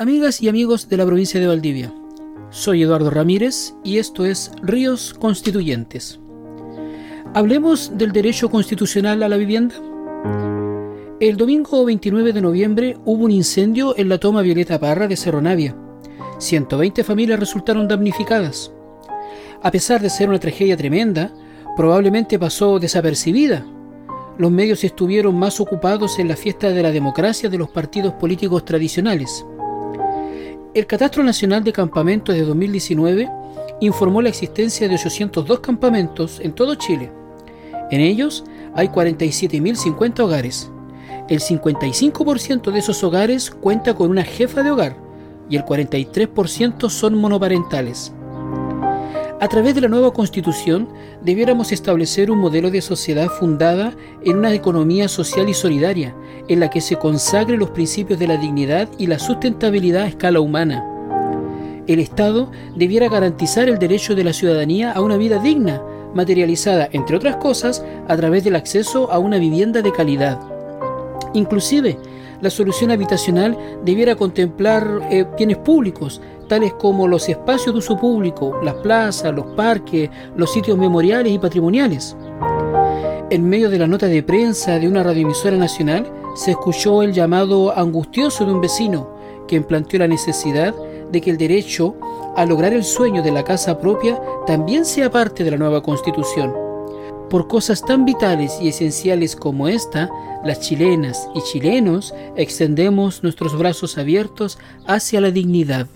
Amigas y amigos de la provincia de Valdivia, soy Eduardo Ramírez y esto es Ríos Constituyentes. Hablemos del derecho constitucional a la vivienda. El domingo 29 de noviembre hubo un incendio en la toma Violeta Parra de Cerro Navia. 120 familias resultaron damnificadas. A pesar de ser una tragedia tremenda, probablemente pasó desapercibida. Los medios estuvieron más ocupados en la fiesta de la democracia de los partidos políticos tradicionales. El Catastro Nacional de Campamentos de 2019 informó la existencia de 802 campamentos en todo Chile. En ellos hay 47.050 hogares. El 55% de esos hogares cuenta con una jefa de hogar y el 43% son monoparentales. A través de la nueva constitución debiéramos establecer un modelo de sociedad fundada en una economía social y solidaria, en la que se consagre los principios de la dignidad y la sustentabilidad a escala humana. El Estado debiera garantizar el derecho de la ciudadanía a una vida digna, materializada, entre otras cosas, a través del acceso a una vivienda de calidad. Inclusive, la solución habitacional debiera contemplar eh, bienes públicos, tales como los espacios de uso público, las plazas, los parques, los sitios memoriales y patrimoniales. En medio de la nota de prensa de una radioemisora nacional, se escuchó el llamado angustioso de un vecino, quien planteó la necesidad de que el derecho a lograr el sueño de la casa propia también sea parte de la nueva constitución. Por cosas tan vitales y esenciales como esta, las chilenas y chilenos extendemos nuestros brazos abiertos hacia la dignidad.